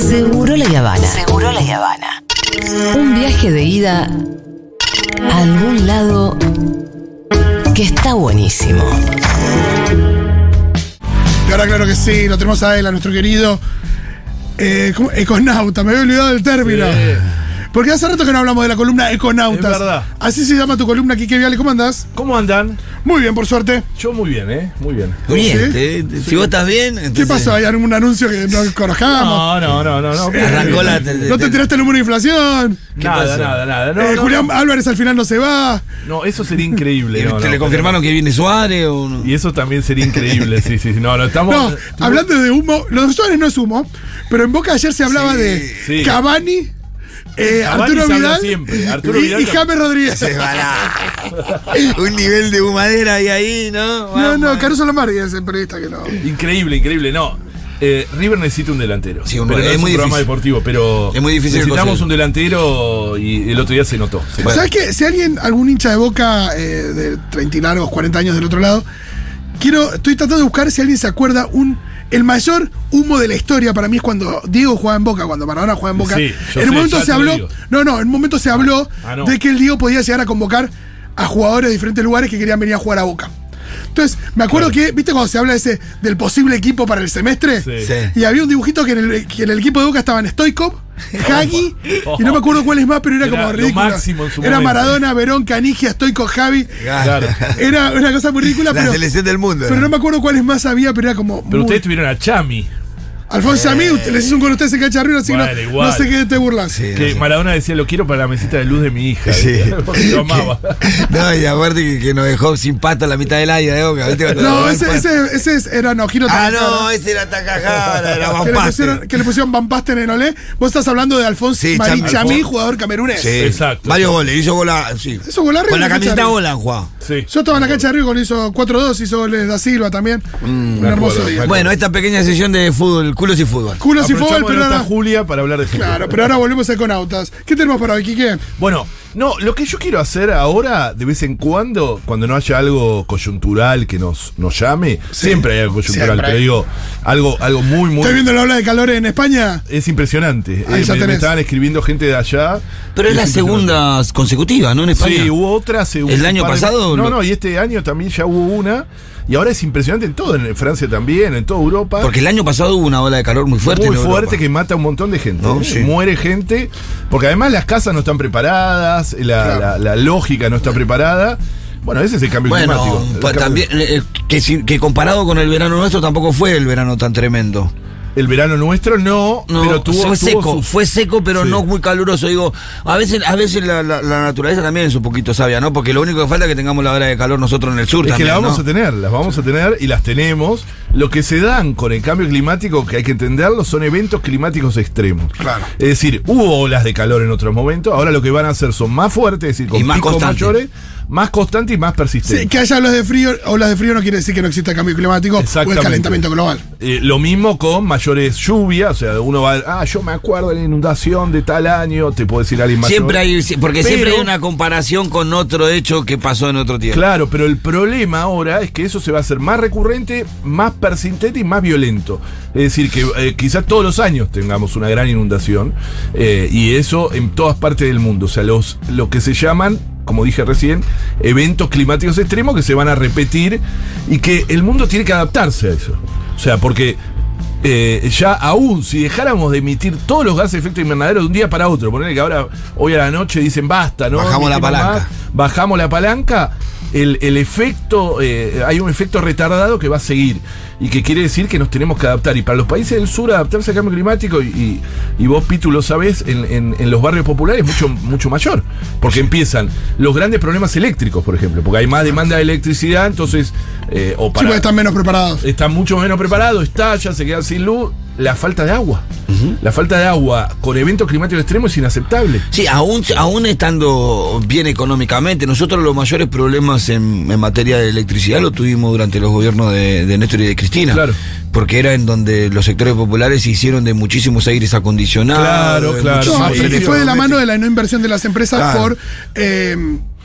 Seguro la Habana. Seguro la Habana. Un viaje de ida a algún lado que está buenísimo. Y ahora, claro que sí, lo tenemos a él, a nuestro querido eh, ¿cómo? econauta. Me había olvidado del término. Porque hace rato que no hablamos de la columna Econautas. Es verdad. Así se llama tu columna, Kike Viale. ¿Cómo andás? ¿Cómo andan? Muy bien, por suerte. Yo muy bien, ¿eh? Muy bien. Bien, ¿Sí? te- te- si vos estás bien, ¿Qué entonces pasó? ¿Hay algún anuncio que no conozcamos? No, no, no, no. no. Arrancó la. te- ¿No te te- enteraste el número de inflación? Nada, pasó? nada, nada. No, Eh, no, Julián no. Álvarez al final no se va. No, eso sería increíble. ¿Te le confirmaron que viene Suárez o no? Y eso también sería increíble, sí, sí. sí. No, no, estamos. No, hablando de humo, lo de Suárez no es humo, pero en Boca ayer se hablaba Sí, de sí. Cavani, eh, Cavani Arturo Vidal siempre, Arturo y, Vidal y. James Rodríguez. Se Un nivel de humadera ahí, ahí, ¿no? No, no. Caruso Lombardi es el periodista que no. Increíble, increíble. No. Eh, River necesita un delantero. Sí, un- pero no es es, muy un programa deportivo, pero Es muy difícil necesitamos un delantero y el otro día se notó. Se. ¿Sabes qué? Si alguien, algún hincha de Boca eh, de 30 y largos, 40 años del otro lado, quiero, estoy tratando de buscar si alguien se acuerda un. El mayor humo de la historia para mí es cuando Diego jugaba en Boca, cuando Maradona jugaba en Boca. Sí, en un momento se habló. digo. No, no, en un momento se habló Ah, no. de que el Diego podía llegar a convocar a jugadores de diferentes lugares que querían venir a jugar a Boca. Entonces, me acuerdo Claro. que, ¿viste cuando se habla de ese, del posible equipo para el semestre? Sí. Sí. Y había un dibujito que en el, que en el equipo de Boca estaban Stoikov, Hagi, y no me acuerdo cuál es más, pero era, Era como lo ridículo. máximo en su era momento. Maradona, Verón, Canigia, Stoikov, Javi. Claro. Era una cosa muy ridícula, La pero, selección del mundo. pero ¿no? no me acuerdo cuáles más había, pero era como. Pero muy- ustedes tuvieron a Chami, Alfonso Yamí, usted- les hizo un con ustedes en cancha arriba, así que no, igual. no sé qué te burlas. Sí, que no. Maradona decía, lo quiero para la mesita de luz de mi hija. Sí. Porque lo amaba. No, y aparte que, que nos dejó sin pata la mitad del aire de Boca. ¿viste? No, ese, ese, ese es- era no, Giro Ah, no, ese era Takahara, era que le, Van pusieron, Basten. que le pusieron Van Basten en Olé. Vos estás hablando de Alfonso Sí, Alfonso. jugador camerunés. Sí, Exacto. Varios goles, hizo gola, sí. Eso gol arriba Con la en camiseta gola han jugado. Sí. Yo estaba en la cancha de Río cuando hizo 4-2, hizo goles da Silva también. Un me hermoso día. Bueno, esta pequeña sesión de fútbol, culos y fútbol. Culos y fútbol, pero ahora. Julia para hablar de fútbol. Claro, pero ahora volvemos a Econautas. ¿Qué tenemos para hoy, Quique? Bueno, no, lo que yo quiero hacer ahora, de vez en cuando, cuando no haya algo coyuntural que nos, nos llame, siempre hay algo coyuntural, siempre pero digo, algo, algo muy, muy. ¿Estás viendo la ola de calor en España? Es impresionante. Ahí Eh, ya me, estaban escribiendo gente de allá. Pero es la segunda consecutiva, ¿no? En España. Sí, hubo otra un ¿El año pasado? No, Lo- no, y este año también ya hubo una. Y ahora es impresionante en todo, en Francia también, en toda Europa. Porque el año pasado hubo una ola de calor muy fuerte. muy en Europa. fuerte que mata a un montón de gente. No, ¿eh? sí. Muere gente. Porque además las casas no están preparadas, la, Claro. la- la lógica no está preparada. Bueno, ese es el cambio Bueno, climático. El cambio- también, eh, que, si- que comparado con el verano nuestro tampoco fue el verano tan tremendo. El verano nuestro no, No, pero tuvo, fue tuvo seco, fue seco, pero Sí. no muy caluroso. Digo, a veces, a veces la, la- la naturaleza también es un poquito sabia, ¿no? Porque lo único que falta es que tengamos la hora de calor nosotros en el sur Es que la vamos ¿no? a tener, las vamos a tener y las tenemos. Lo que se dan con el cambio climático, que hay que entenderlo, son eventos climáticos extremos. Claro. Es decir, hubo olas de calor en otros momentos, ahora lo que van a hacer son más fuertes, es decir, con Y más picos mayores, más constantes y más persistentes. Sí, que haya olas de frío, olas de frío no quiere decir que no exista cambio climático o el calentamiento global. Eh, lo mismo con mayores lluvias, o sea, uno va, ah, yo me acuerdo de la inundación de tal año, te puedo decir alguien mayor. Siempre hay, porque siempre hay una comparación con otro hecho que pasó en otro tiempo. Claro, pero el problema ahora es que eso se va a hacer más recurrente, más persistente y más violento. Es decir, que eh, quizás todos los años tengamos una gran inundación eh, y eso en todas partes del mundo. O sea, los, lo que se llaman, como dije recién, eventos climáticos extremos que se van a repetir y que el mundo tiene que adaptarse a eso. O sea, porque eh, ya aún si dejáramos de emitir todos los gases de efecto invernadero de un día para otro, ponerle que ahora hoy a la noche dicen basta, ¿no? Bajamos la palanca. más, bajamos la palanca, el, el efecto, eh, hay un efecto retardado que va a seguir y que quiere decir que nos tenemos que adaptar. Y para los países del sur adaptarse al cambio climático, y, y, vos, Pitu, lo sabés, en, en- en los barrios populares es mucho, mucho mayor, porque empiezan los grandes problemas eléctricos, por ejemplo, porque hay más demanda de electricidad, entonces, eh, o Sí, para, porque están menos preparados. están mucho menos preparados, estallan, se quedan sin luz. La falta de agua. La falta de agua con eventos climáticos extremos es inaceptable. Sí, aún, aún estando bien económicamente, nosotros los mayores problemas en, en materia de electricidad lo tuvimos durante los gobiernos de, de Néstor y de Cristina. Claro. Porque era en donde los sectores populares se hicieron de muchísimos aires acondicionados. Claro, claro. No, y fue de la mano de la no inversión de las empresas Claro. por. eh,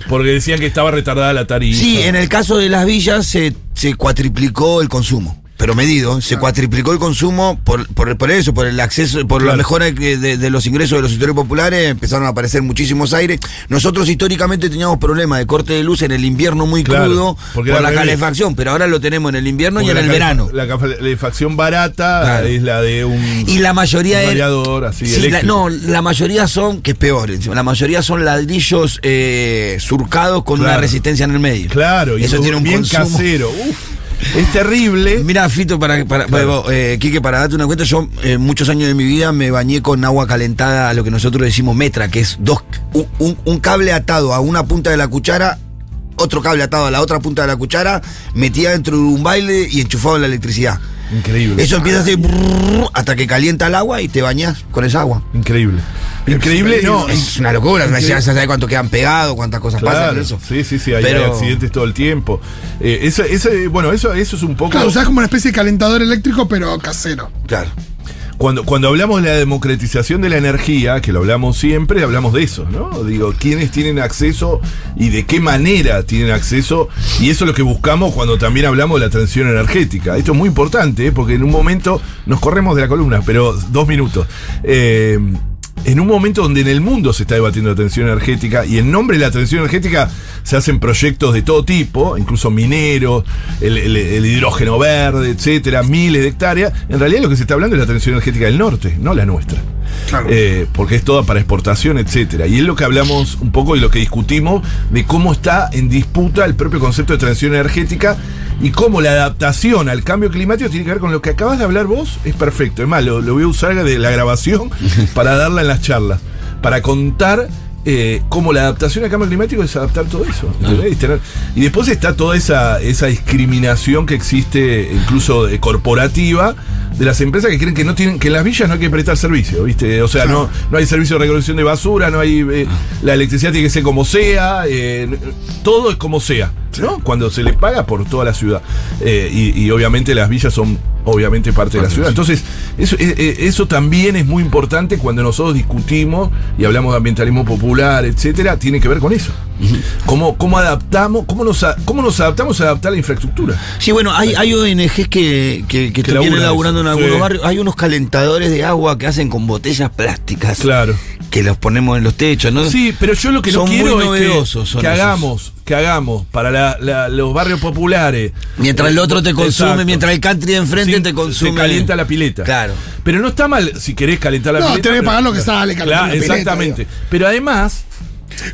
Porque decían que estaba retardada la tarifa. Sí, en el caso de las villas se, se cuatriplicó el consumo. Pero medido, se cuatriplicó el consumo por, por, por eso, por el acceso, por la mejora de, de- de los ingresos de los sectores populares, empezaron a aparecer muchísimos aires. Nosotros históricamente teníamos problemas de corte de luz en el invierno muy Claro, crudo por la calefacción, pero ahora lo tenemos en el invierno y en el verano. La calefacción barata es la de un. Y la mayoría un variador así Sí, la- no, la mayoría son, que es peor, encima, la mayoría son ladrillos eh, surcados con una resistencia en el medio. Claro, y eso tiene un bien consumo. casero. Uf, es terrible. Mira, Fito, para, para, Claro. para- eh, Quique, para darte una cuenta, yo eh, muchos años de mi vida me bañé con agua calentada, a lo que nosotros decimos metra, que es dos un, un- un cable atado a una punta de la cuchara, otro cable atado a la otra punta de la cuchara, metida dentro de un baile y enchufado en la electricidad. Increíble. Eso empieza a hacer brrr hasta que calienta el agua y te bañas con esa agua. Increíble. Increíble, no. Es una locura, Increíble. ya se sabe cuánto quedan pegados, cuántas cosas pasan Claro, en eso. sí, sí, sí, hay, Pero- hay accidentes todo el tiempo. Eh, ese, ese- bueno, eso, eso es un poco. Claro, usás como una especie de calentador eléctrico, pero casero. Claro. Cuando, cuando hablamos de la democratización de la energía, que lo hablamos siempre, hablamos de eso, ¿no? Digo, quiénes tienen acceso y de qué manera tienen acceso, y eso es lo que buscamos cuando también hablamos de la transición energética. Esto es muy importante, ¿eh? porque en un momento nos corremos de la columna, pero dos minutos. Eh, en un momento donde en el mundo se está debatiendo la transición energética y en nombre de la transición energética se hacen proyectos de todo tipo, incluso mineros, el, hidrógeno verde, etcétera, miles de hectáreas, en realidad lo que se está hablando es la transición energética del norte, no la nuestra. Claro. Eh, porque es toda para exportación, etcétera. Y es lo que hablamos un poco y lo que discutimos de cómo está en disputa el propio concepto de transición energética y cómo la adaptación al cambio climático tiene que ver con lo que acabas de hablar vos, es perfecto. Es más, lo, lo voy a usar de la grabación para darla en las charlas, para contar eh, cómo la adaptación al cambio climático es adaptar todo eso. ¿entendés? Y, después está toda esa, esa discriminación que existe, incluso eh, corporativa, de las empresas que creen que no tienen, que en las villas no hay que prestar servicio, ¿viste? O sea, no, no hay servicio de recolección de basura, no hay. eh, la electricidad tiene que ser como sea, eh, todo es como sea, ¿no? Cuando se les paga por toda la ciudad. Eh, y, y obviamente las villas son obviamente parte de la ciudad. Entonces, eso, eh, eh, eso también es muy importante cuando nosotros discutimos y hablamos de ambientalismo popular, etcétera, tiene que ver con eso. ¿Cómo, cómo adaptamos, cómo nos, cómo nos adaptamos a adaptar la infraestructura? Sí, bueno, hay, hay ONGs que, que, que, vienen laburando en algunos sí. barrios. Hay unos calentadores de agua que hacen con botellas plásticas. Claro. Que los ponemos en los techos, ¿no? Sí, pero yo lo que no Son muy quiero es novedosos, que, que hagamos, que hagamos para la- la- los barrios populares. Mientras el otro te consume, Exacto. mientras el country de enfrente Sí, te consume. Se calienta la pileta. Claro. Pero no está mal si querés calentar la No, pileta. tenés que pagar lo que sale, calentar Claro, la pileta, exactamente. Pero además,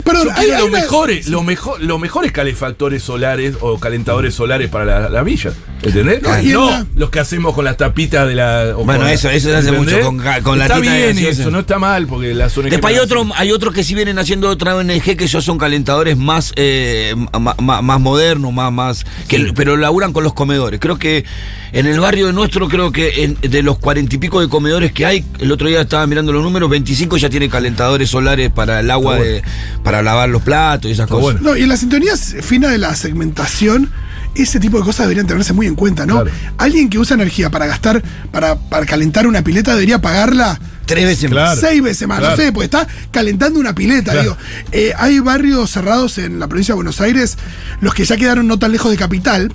Perdón, yo hay, quiero hay los una- mejores, los mejor, los mejores calefactores solares o calentadores solares para la, la villa. ¿Entendés? No, la- los que hacemos con las tapitas de la. o Bueno, con la- eso- eso se hace mucho con con Está latita de bien eso, no está mal porque la zona Después hay, otro, hay otros que sí vienen haciendo otra ONG que esos son calentadores más eh, ma- ma- más modernos, más, más que, pero laburan con los comedores. Creo que en el barrio de nuestro, creo que en- de los cuarenta y pico de comedores que hay, el otro día estaba mirando los números, 25 ya tiene calentadores solares para el agua, Está de, para lavar los platos y esas cosas. bueno. No, y en la sintonía fina de la segmentación, ese tipo de cosas deberían tenerse muy en cuenta, ¿no? Claro. Alguien que usa energía para gastar, para, para calentar una pileta, debería pagarla Tres veces Claro. más. seis veces más, Claro. no sé, porque está calentando una pileta, Claro. digo. Eh, hay barrios cerrados en la provincia de Buenos Aires, los que ya quedaron no tan lejos de capital.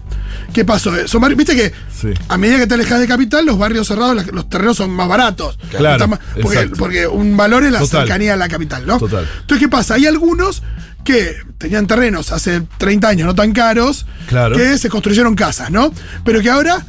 ¿Qué pasó? Eh, Son barrios, viste que Sí. a medida que te alejas de capital, los barrios cerrados, los terrenos son más baratos. Claro, más- porque, exacto. porque un valor es la Total. cercanía a la capital, ¿no? Total. Entonces, ¿qué pasa? Hay algunos que tenían terrenos hace 30 años no tan caros, Claro. que se construyeron casas, ¿no? Pero que ahora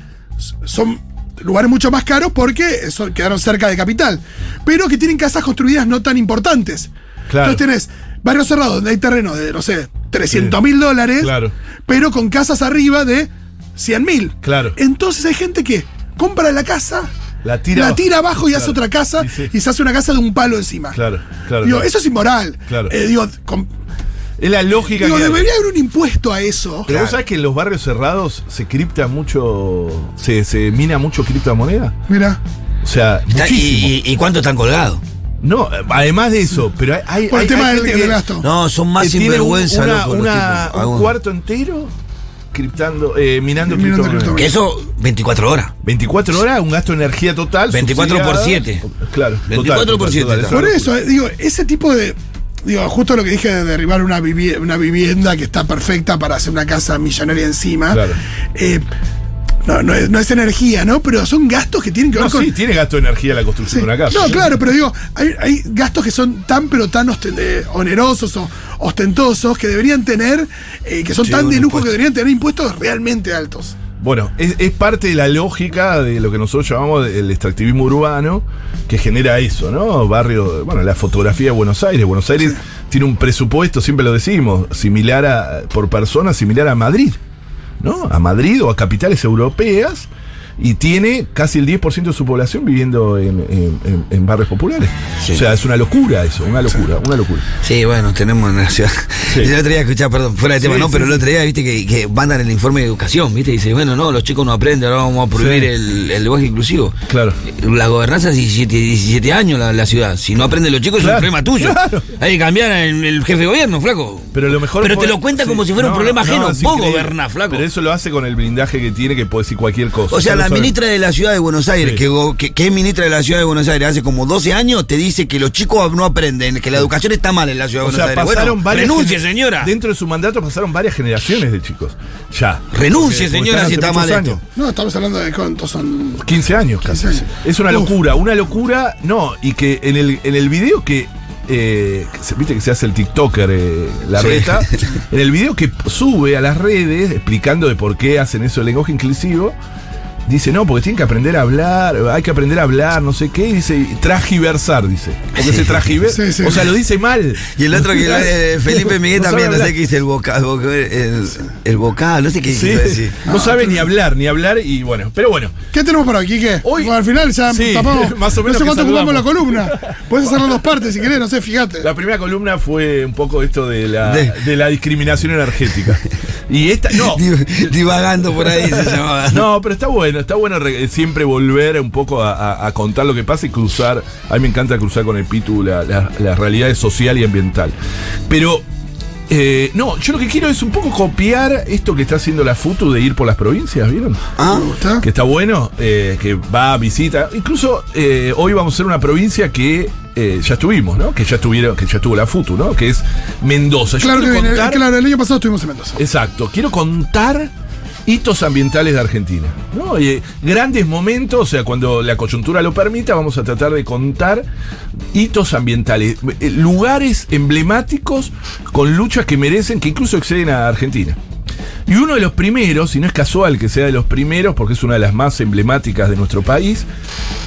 son lugares mucho más caros porque son- quedaron cerca de capital, pero que tienen casas construidas no tan importantes. Claro. Entonces tenés barrios cerrados donde hay terrenos de, no sé, 300 mil dólares, Claro. pero con casas arriba de 100 mil. Claro. Entonces hay gente que compra la casa, La tira abajo y Claro. hace otra casa Sí, sí. y se hace una casa de un palo encima. Claro, claro. Digo, claro. eso es inmoral. Claro. Eh, digo, Es la lógica digo, que. debería haber un impuesto a eso. Pero vos sabés que en los barrios cerrados se cripta mucho. Se, se mina mucho criptomoneda. Mira. O sea, muchísimo. y, y, y cuánto están colgados? No, además de eso, pero hay. hay Por el hay- tema hay del, del gasto. No, son más sinvergüenza, una- loco, los una- tipos. un cuarto entero criptando, eh, minando Minando criptomonedas. Que eso, 24 horas. 24 horas, un gasto de energía total. 24 por subsidiada. 7. Claro. 24 por 7 está. esa Por eso, eh, digo, ese tipo de. Digo, justo lo que dije de derribar una, vivi- una vivienda que está perfecta para hacer una casa millonaria encima. Claro. eh, no, no es, no es energía, ¿no? Pero son gastos que tienen que ver No, con. sí, tiene gasto de energía la construcción Sí. de una casa. No, claro, pero digo, hay, hay gastos que son tan pero tan eh, onerosos o ostentosos que deberían tener, eh, que son Sí, tan de lujo impuesto. que deberían tener impuestos realmente altos. Bueno, es, es parte de la lógica de lo que nosotros llamamos el extractivismo urbano, que genera eso, ¿no? Barrio, bueno, la fotografía de Buenos Aires. Buenos Aires tiene un presupuesto, siempre lo decimos, similar a, por persona, similar a Madrid, ¿no? A Madrid o a capitales europeas. Y tiene casi el 10% de su población viviendo en, en- barrios populares. Sí. O sea, es una locura eso, una locura, una locura. Sí, bueno, tenemos en la ciudad. Sí. El otro día escuchaba, perdón, fuera de Sí, tema, no, sí, pero el sí. otro día, viste, que, que mandan el informe de educación, viste, y dice, bueno, no, los chicos no aprenden, ahora vamos a prohibir Sí. el, el lenguaje inclusivo. Claro. La gobernanza es 17, 17 años la, la ciudad. Si no aprenden los chicos, es un problema tuyo. claro. Hay que cambiar el, el jefe de gobierno, flaco. Pero lo mejor Pero te lo cuenta sí. como si fuera un problema no, ajeno. Vos gobernás, flaco. Pero eso lo hace con el blindaje que tiene que puede decir cualquier cosa. O sea, lo la ministra de la ciudad de Buenos Aires, Sí. que, go- que, que es ministra de la ciudad de Buenos Aires hace como 12 años, te dice que los chicos no aprenden, que la educación está mal en la ciudad de Buenos sea, Aires. pasaron Bueno, varias renuncie, señora. Dentro de su mandato pasaron varias generaciones de chicos. Ya. Renuncie, Porque- señora, si está mal esto. No, estamos hablando de cuántos son. 15 años casi. 15 años. Es una Uf. locura, una locura. No, y que en el, en el video que. eh, Viste que se hace el TikToker, eh, la Sí. reta. En el video que sube a las redes explicando de por qué hacen eso del lenguaje inclusivo. Dice, no, porque tienen que aprender a hablar, hay que aprender a hablar, no sé qué, y dice, tragiversar, dice. Porque se tragiversa. Sí, sí. O sea, lo dice mal. Y el otro que eh, Felipe Miguel No también, no sé qué dice el vocal, el, el vocal, no sé qué Sí, decir. no sabe ni hablar, ni hablar, y bueno, pero bueno. ¿Qué tenemos por aquí? ¿Qué? Hoy- Bueno, al final ya Sí, tapamos. más o menos no sé cuánto ocupamos la columna. Puedes hacerlo en dos partes si querés, no sé, fíjate. La primera columna fue un poco esto de la, De- de la discriminación energética. Y esta, no. Div- Divagando por ahí se llamaba. No, pero está bueno, está bueno re- siempre volver un poco a, a- a contar lo que pasa y cruzar. A mí me encanta cruzar con el Pitu la, la, las realidades social y ambiental. Pero, eh, no, yo lo que quiero es un poco copiar esto que está haciendo la FUTU de ir por las provincias, ¿vieron? Ah, ¿Me gusta? que está bueno, eh, que va a visita. Incluso eh, hoy vamos a ser una provincia que eh, ya estuvimos, ¿no? Que ya estuvieron, que ya estuvo la FUTU, ¿no? Que es Mendoza. Yo Claro que quiero viene, contar- claro, el año pasado estuvimos en Mendoza. Exacto. Quiero contar hitos ambientales de Argentina. ¿no? Y, eh, grandes momentos, o sea, cuando la coyuntura lo permita, vamos a tratar de contar hitos ambientales, eh, lugares emblemáticos con luchas que merecen, que incluso exceden a Argentina. Y uno de los primeros, y no es casual que sea de los primeros, porque es una de las más emblemáticas de nuestro país,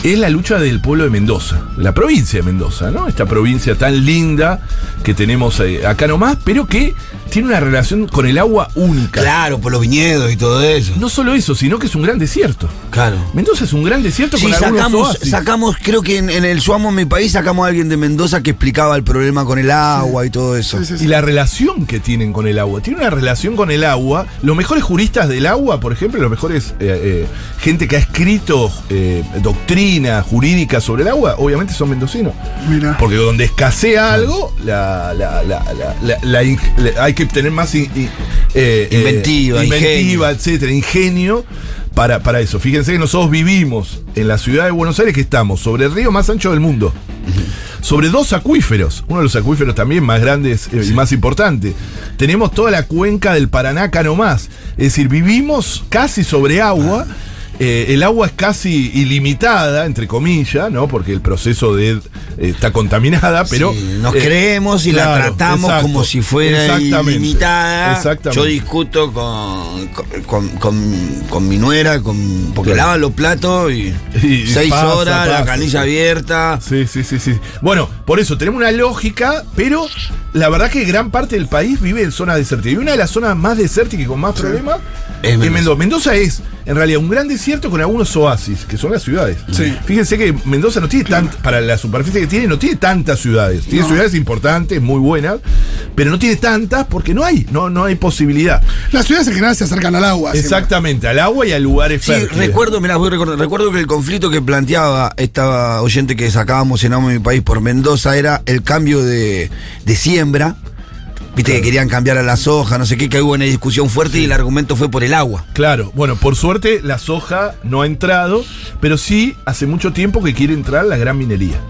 es la lucha del pueblo de Mendoza, la provincia de Mendoza, ¿no? Esta provincia tan linda que tenemos eh, acá nomás, pero que tiene una relación con el agua única. claro, por los viñedos y todo eso. No solo eso, sino que es un gran desierto. Claro. Mendoza es un gran desierto Sí, con sacamos, oasis. sacamos, creo que en, en el Suamo Mi País sacamos a alguien de Mendoza que explicaba el problema con el agua y todo eso. Sí. Y la relación que tienen con el agua. Tiene una relación con el agua. Los mejores juristas del agua, por ejemplo, los mejores eh, eh, gente que ha escrito eh, doctrina jurídica sobre el agua, obviamente son mendocinos. Mira. Porque donde escasea algo, la, la- la- la- la- la in- la- hay que tener más in- in- eh, eh, Inventiva, inventiva, etcétera, ingenio para, para eso. Fíjense que nosotros vivimos en la ciudad de Buenos Aires, que estamos sobre el río más ancho del mundo. Sobre dos acuíferos, uno de los acuíferos también más grandes eh, y más importantes. Tenemos toda la cuenca del Paraná acá nomás. Es decir, vivimos casi sobre agua. Eh, el agua es casi ilimitada, entre comillas, ¿no? Porque el proceso de eh, está contaminada, pero. Sí, nos eh, creemos y la tratamos exacto, como si fuera ilimitada. Exactamente. Yo discuto con, con, con- mi nuera, con, porque Claro. los platos y, seis pasa, horas, la canilla sí. abierta. Sí, sí, sí, sí. Bueno, por eso tenemos una lógica, pero la verdad que gran parte del país vive en zonas desérticas. Y una de las zonas más desérticas y con más problemas Es es Mendoza. Mendoza. Mendoza es, en realidad, un gran desierto con algunos oasis, que son las ciudades. Sí. Fíjense que Mendoza no tiene tan, para la superficie que tiene, no tiene tantas ciudades. Tiene No. ciudades importantes, muy buenas, pero no tiene tantas porque no hay, no, no hay posibilidad. Las ciudades en general se acercan al agua. siempre. Exactamente, al agua y a lugares Sí, fértiles. recuerdo, mirá, voy a recordar, recuerdo que el conflicto que planteaba esta oyente que sacábamos en Amo Mi País por Mendoza era el cambio de, de siembra. Viste que querían cambiar a la soja, no sé qué, que hubo una discusión fuerte y el argumento fue por el agua. Claro, bueno, por suerte la soja no ha entrado, pero sí hace mucho tiempo que quiere entrar la gran minería.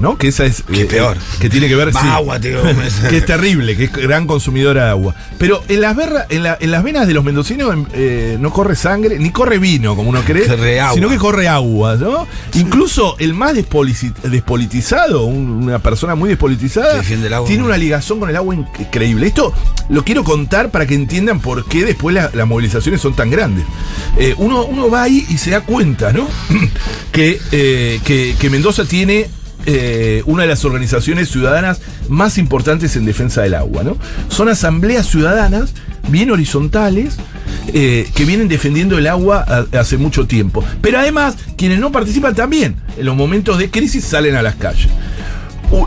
¿No? Que esa es. Qué eh, peor. Que tiene que ver. Sí, agua, tío. que es terrible, que es gran consumidora de agua. Pero en las, en, la- en las venas de los mendocinos eh, no corre sangre, ni corre vino, como uno cree, Corre agua. sino que corre agua, ¿no? Incluso el más despolitizado, un- una persona muy despolitizada, agua. tiene una ligazón con el agua increíble. Esto lo quiero contar para que entiendan por qué después la- las movilizaciones son tan grandes. Eh, uno, uno va ahí y se da cuenta, ¿no? que, eh, que, que Mendoza tiene eh, una de las organizaciones ciudadanas más importantes en defensa del agua, ¿no? Son asambleas ciudadanas bien horizontales eh, que vienen defendiendo el agua hace mucho tiempo. Pero además, quienes no participan también en los momentos de crisis salen a las calles.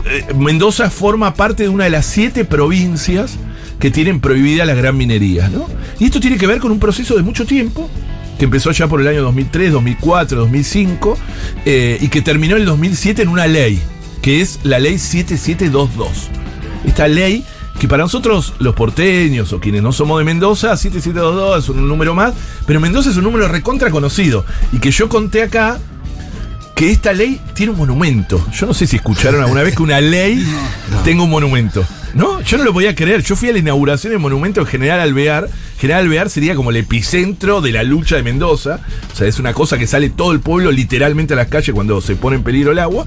Eh, Mendoza forma parte de una de las siete provincias que tienen prohibida la gran minería, ¿no? Y esto tiene que ver con un proceso de mucho tiempo, que empezó ya por el año 2003, 2004, 2005, eh, y que terminó en el 2007 en una ley, que es la ley 7722. Esta ley que para nosotros los porteños o quienes no somos de Mendoza, 7722 es un número más, pero Mendoza es un número recontra conocido, y que yo conté acá que esta ley tiene un monumento. Yo no sé si escucharon alguna vez que una ley tenga un monumento. ¿No? Yo no lo podía creer. Yo fui a la inauguración del monumento General Alvear. General Alvear sería como el epicentro de la lucha de Mendoza. O sea, es una cosa que sale todo el pueblo literalmente a las calles cuando se pone en peligro el agua.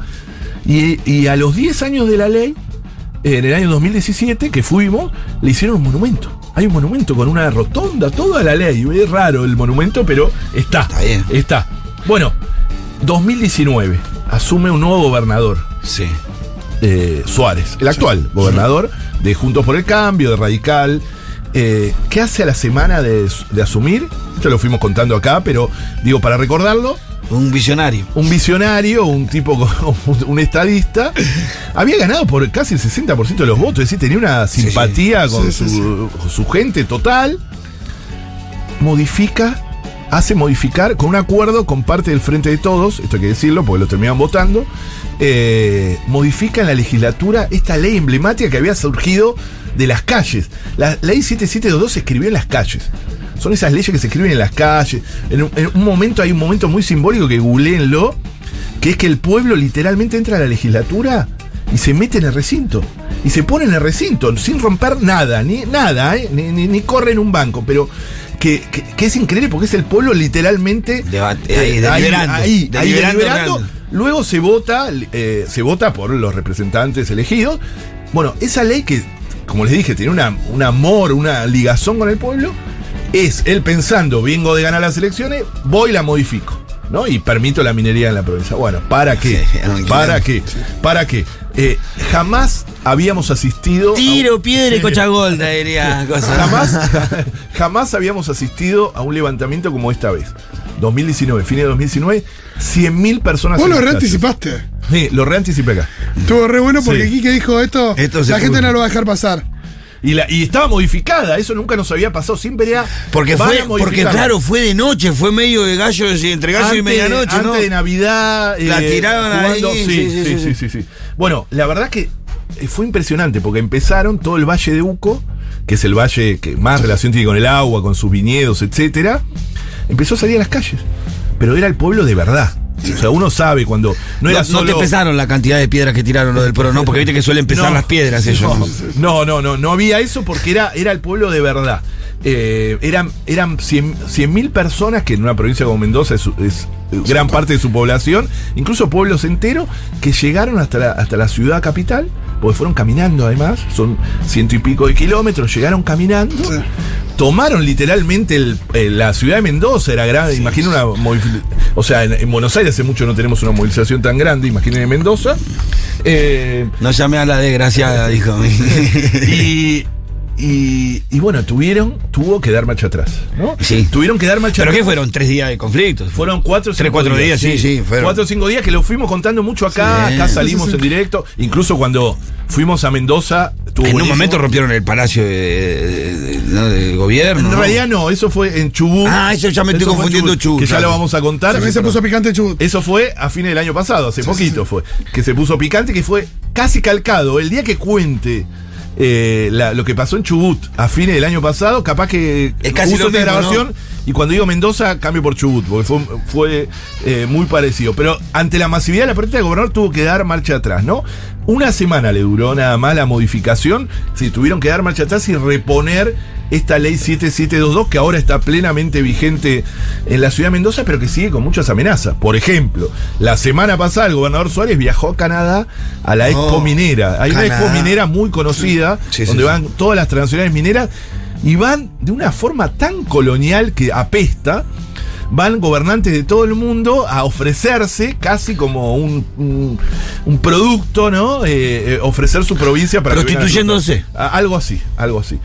Y, y a los 10 años de la ley, en el año 2017, que fuimos, le hicieron un monumento. Hay un monumento con una rotonda, toda la ley. Es raro el monumento, pero está. Está bien. Está. Bueno, 2019. Asume un nuevo gobernador, Sí. eh, Suárez, el actual gobernador de Juntos por el Cambio, de Radical. Eh, ¿Qué hace a la semana de, de asumir? Esto lo fuimos contando acá, pero digo, para recordarlo, Un visionario. un visionario, un tipo, un estadista, había ganado por casi el 60% de los votos, es decir, tenía una sí. simpatía con sí, su, su gente total. Modifica, hace modificar con un acuerdo con parte del Frente de Todos, esto hay que decirlo porque lo terminaron votando, eh, modifica en la legislatura esta ley emblemática que había surgido de las calles. La ley 7722 se escribió en las calles. Son esas leyes que se escriben en las calles. En un, en un momento hay un momento muy simbólico que googleenlo, que es que el pueblo literalmente entra a la legislatura y se mete en el recinto. Y se pone en el recinto, sin romper nada, ni nada, ¿eh? ni- ni corre en un banco, pero que, que- que es increíble porque es el pueblo literalmente Debate- ahí, deliberando, ahí, ahí, deliberando realmente. Luego se vota, eh, se vota por los representantes elegidos. Bueno, esa ley que, como les dije, tiene una, un amor, una ligazón con el pueblo, es él pensando, vengo de ganar las elecciones, voy y la modifico. ¿No? Y permito la minería en la provincia. Bueno, ¿para qué? ¿Para qué? ¿Para qué? Eh, jamás habíamos asistido. a Tiro, piedra y cochagolda, diría. Cosa. Jamás, jamás habíamos asistido a un levantamiento como esta vez. 2019, fin de 2019, 100.000 personas. Vos en lo reanticipaste. Sí, lo reanticipé acá. Estuvo re bueno porque Sí. Quique dijo esto, la gente no lo va a dejar pasar. Y, la, y estaba modificada, eso nunca nos había pasado, siempre era. Porque fue, porque claro, fue de noche, fue medio de gallo, entre gallo y medianoche, antes ¿no? de Navidad. La tiraron ahí, Sí sí, sí sí, sí, sí, sí, sí, sí. Bueno, la verdad que eh, fue impresionante porque empezaron todo el Valle de Uco, que es el valle que más relación tiene con el agua, con sus viñedos, etcétera. Empezó a salir a las calles. Pero era el pueblo de verdad. O sea, uno sabe cuando no No, era no solo. te pesaron la cantidad de piedras que tiraron los del pro, ¿no? Porque viste que suelen pesar No. las piedras ellos. No, no, no, no había eso porque era, era el pueblo de verdad. Eh, eran eran 100 mil personas, que en una provincia como Mendoza es, es gran parte de su población, incluso pueblos enteros, que llegaron hasta la, hasta la ciudad capital, porque fueron caminando además, son ciento y pico de kilómetros, llegaron caminando, Sí. tomaron literalmente el- el- la ciudad de Mendoza, era grande, imaginen una movilización, o sea, en, en Buenos Aires hace mucho no tenemos una movilización tan grande, imaginen en Mendoza. Eh, No llamé a la desgraciada, dijo. y, y, y bueno, tuvieron, tuvo que dar marcha atrás, ¿no? Sí. Tuvieron que dar marcha ¿Pero atrás. qué fueron? ¿Tres días de conflicto? Fueron cuatro o Tres, cinco cuatro días, sí, sí, fueron. Cuatro o cinco días que lo fuimos contando mucho acá, Sí. acá salimos Sí, sí, sí. en directo. Incluso cuando fuimos a Mendoza, En un buenísimo. momento rompieron el palacio de, de- de- ¿no? de gobierno. En ¿no? realidad no, eso fue en Chubut. Ah, eso ya me estoy confundiendo Chubut, Que ya lo vamos a contar. También se puso picante Chubut. Eso fue a fines del año pasado, hace poquito fue. Que se puso picante, que fue casi calcado. El día que cuente eh, la- lo que pasó en Chubut a fines del año pasado, capaz que Es casi uso lo esta mismo, grabación y cuando digo Mendoza cambio por Chubut, porque fue, fue eh, muy parecido. Pero ante la masividad de la protesta, el gobernador tuvo que dar marcha atrás, ¿no? Una semana le duró nada más la modificación, si tuvieron que dar marcha atrás y reponer esta ley 7722 que ahora está plenamente vigente en la ciudad de Mendoza, pero que sigue con muchas amenazas. Por ejemplo, la semana pasada el gobernador Suárez viajó a Canadá a la expo Oh, minera. Hay una expo minera muy conocida, Sí, sí, donde sí. van todas las transnacionales mineras y van de una forma tan colonial que apesta. Van gobernantes de todo el mundo a ofrecerse casi como un, un, un producto, ¿no? Eh, eh, ofrecer su provincia para Prostituyéndose. Algo así, algo así.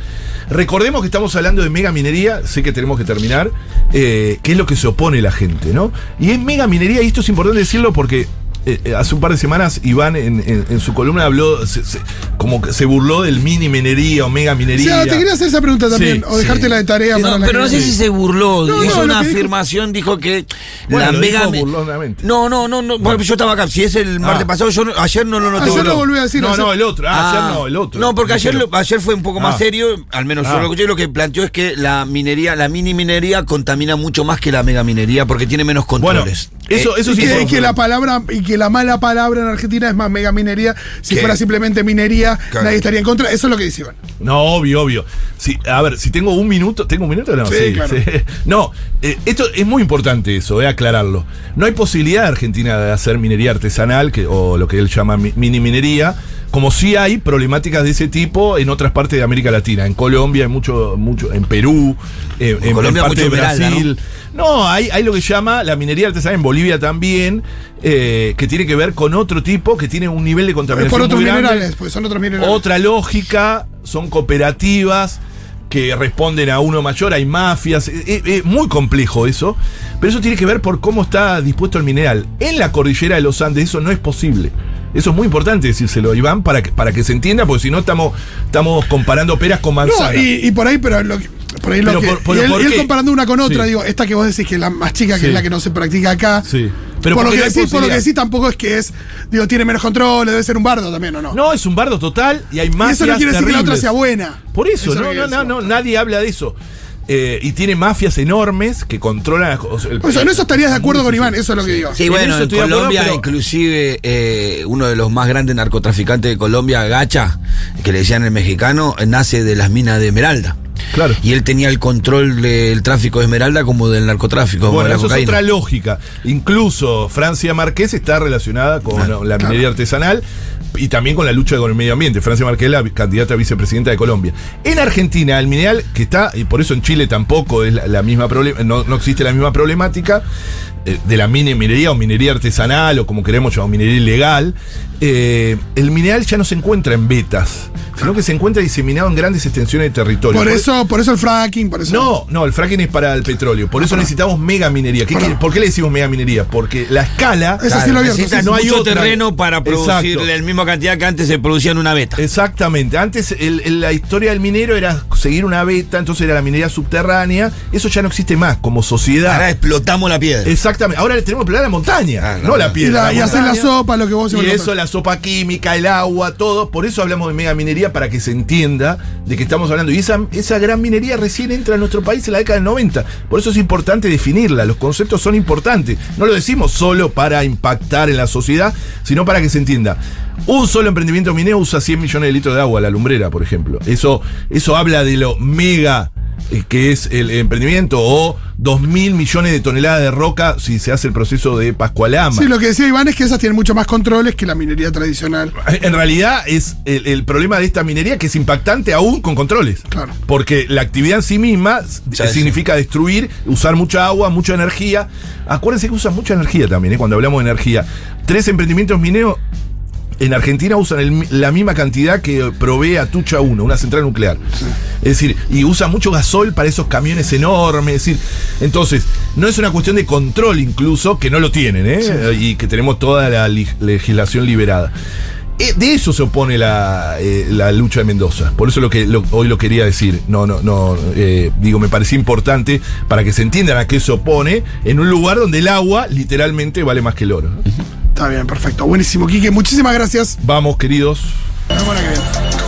Recordemos que estamos hablando de mega minería, sé que tenemos que terminar, eh, que es lo que se opone la gente, ¿no? Y es mega minería, y esto es importante decirlo porque eh, eh, hace un par de semanas Iván en, en- en su columna habló, se- se- como que se burló del mini minería o mega O minería. sea, te quería hacer esa pregunta también, Sí, o dejártela de tarea No, para la pero no sé si se burló. No, hizo no, una dijo- afirmación, dijo que Bueno, la lo mega. dijo. No, no, no, no. bueno, yo estaba acá. Si es el martes Ah. pasado, yo no- ayer no lo noté. Ayer lo volví a decir. No, ayer- no, el otro. Ah, ayer no, el otro. No, porque ayer, lo- ayer fue un poco más Ah. serio, al menos yo lo escuché, lo que planteó es que la minería, la mini minería contamina mucho más que la mega minería porque tiene menos Bueno, eso, Eh, eso y sí que, fue- y que la palabra y que la mala palabra en Argentina es más mega minería. Si ¿Qué? fuera simplemente minería, Claro. nadie estaría en contra. Eso es lo que dice Iván. No, obvio, obvio. Sí, a ver, si tengo un minuto, ¿tengo un minuto no? Sí, claro. No, eh, esto es muy importante eso, eh, aclararlo. No hay posibilidad de Argentina de hacer minería artesanal, que, o lo que él llama mi- mini minería, como sí hay problemáticas de ese tipo en otras partes de América Latina. En Colombia, hay mucho, mucho, en Perú, eh, en, Colombia en parte de Brasil. No, hay, hay lo que se llama la minería artesanal en Bolivia también, eh, que tiene que ver con otro tipo, que tiene un nivel de Es contaminación por otros muy grande. minerales, pues son otros minerales. Otra lógica, son cooperativas que responden a uno mayor, hay mafias, es, es- es muy complejo eso, pero eso tiene que ver por cómo está dispuesto el mineral. En la cordillera de los Andes eso no es posible. Eso es muy importante decírselo, Iván, para que, para que se entienda, porque si no estamos, estamos comparando peras con No, manzanas. y, y por ahí, pero lo que- por ahí lo que. por- y él, ¿por y él qué? comparando una con otra, Sí. digo, esta que vos decís que es la más chica, que Sí. es la que no se practica acá. Sí. Pero por, lo que decís, por lo que decís, tampoco es que es. Digo, tiene menos control, debe ser un bardo también, ¿o no? No, es un bardo total y hay y mafias eso no quiere decir que la otra sea buena. Por eso, es lo no, no, no, no, nadie habla de eso. Eh, y tiene mafias enormes que controlan las cosas. El- en eso estarías de acuerdo con. Iván, eso es lo que digo. Sí, En bueno, en acuerdo, Colombia, pero- inclusive, eh, uno de los más grandes narcotraficantes de Colombia, Gacha, que le decían el mexicano, eh, nace de las minas de Esmeralda. Claro. Y él tenía el control del tráfico de Esmeralda como del narcotráfico, como Bueno, de la eso es cocaína. otra lógica. Incluso Francia Márquez está relacionada con Claro, la minería artesanal y también con la lucha con el medio ambiente. Francia Márquez, la candidata a vicepresidenta de Colombia. En Argentina, el mineral que está, y por eso en Chile tampoco es la, misma no, no existe la misma problemática de la mini minería o minería artesanal o como queremos llamar minería ilegal. eh, el mineral ya no se encuentra en vetas, sino que se encuentra diseminado en grandes extensiones de territorio. Por eso, por eso el fracking, por eso. No, no, el fracking es para el petróleo. Por eso necesitamos mega minería. ¿Qué quiere- ¿Por qué le decimos mega minería? Porque la escala. Es así lo sí, no hay mucho otra. terreno para producir la misma cantidad que antes se producía en una beta. Exactamente. Antes el- el- la historia del minero era seguir una beta, entonces era la minería subterránea. Eso ya no existe más como sociedad. Ahora explotamos la piedra. Exactamente. Ahora tenemos que la montaña, Ah, no, no, la y, piedra. la- y hacer la sopa, lo que vos Y eso, la sopa química, el agua, todo. Por eso hablamos de mega minería, para que se entienda de que estamos hablando. Y esa, esa gran minería recién entra a nuestro país en la década del 90. Por eso es importante definirla. Los conceptos son importantes. No lo decimos solo para impactar en la sociedad, sino para que se entienda. Un solo emprendimiento minero usa 100 millones de litros de agua, la lumbrera, por ejemplo. Eso, eso habla de lo mega que es el emprendimiento, o 2 mil millones de toneladas de roca si se hace el proceso de Pascualama. Sí, lo que decía Iván es que esas tienen mucho más controles que la minería tradicional. En realidad es el, el problema de esta minería que es impactante aún con controles. Claro. Porque la actividad en sí misma Ya, significa destruir, usar mucha agua, mucha energía. Acuérdense que usan mucha energía también, ¿eh? cuando hablamos de energía. Tres emprendimientos mineros en Argentina usan el la misma cantidad que provee Atucha 1, una central nuclear. Es decir, y usa mucho gasol para esos camiones enormes. Es decir, entonces, no es una cuestión de control incluso, que no lo tienen, ¿eh? y que tenemos toda la legislación liberada. Eh, De eso se opone la, eh, la lucha de Mendoza. Por eso lo que lo- hoy lo quería decir. No, no, no. eh, digo, me parecía importante para que se entiendan a qué se opone en un lugar donde el agua literalmente vale más que el oro. Está bien, perfecto. Buenísimo, Quique. Muchísimas gracias. Vamos, queridos. Nos vemos la que viene.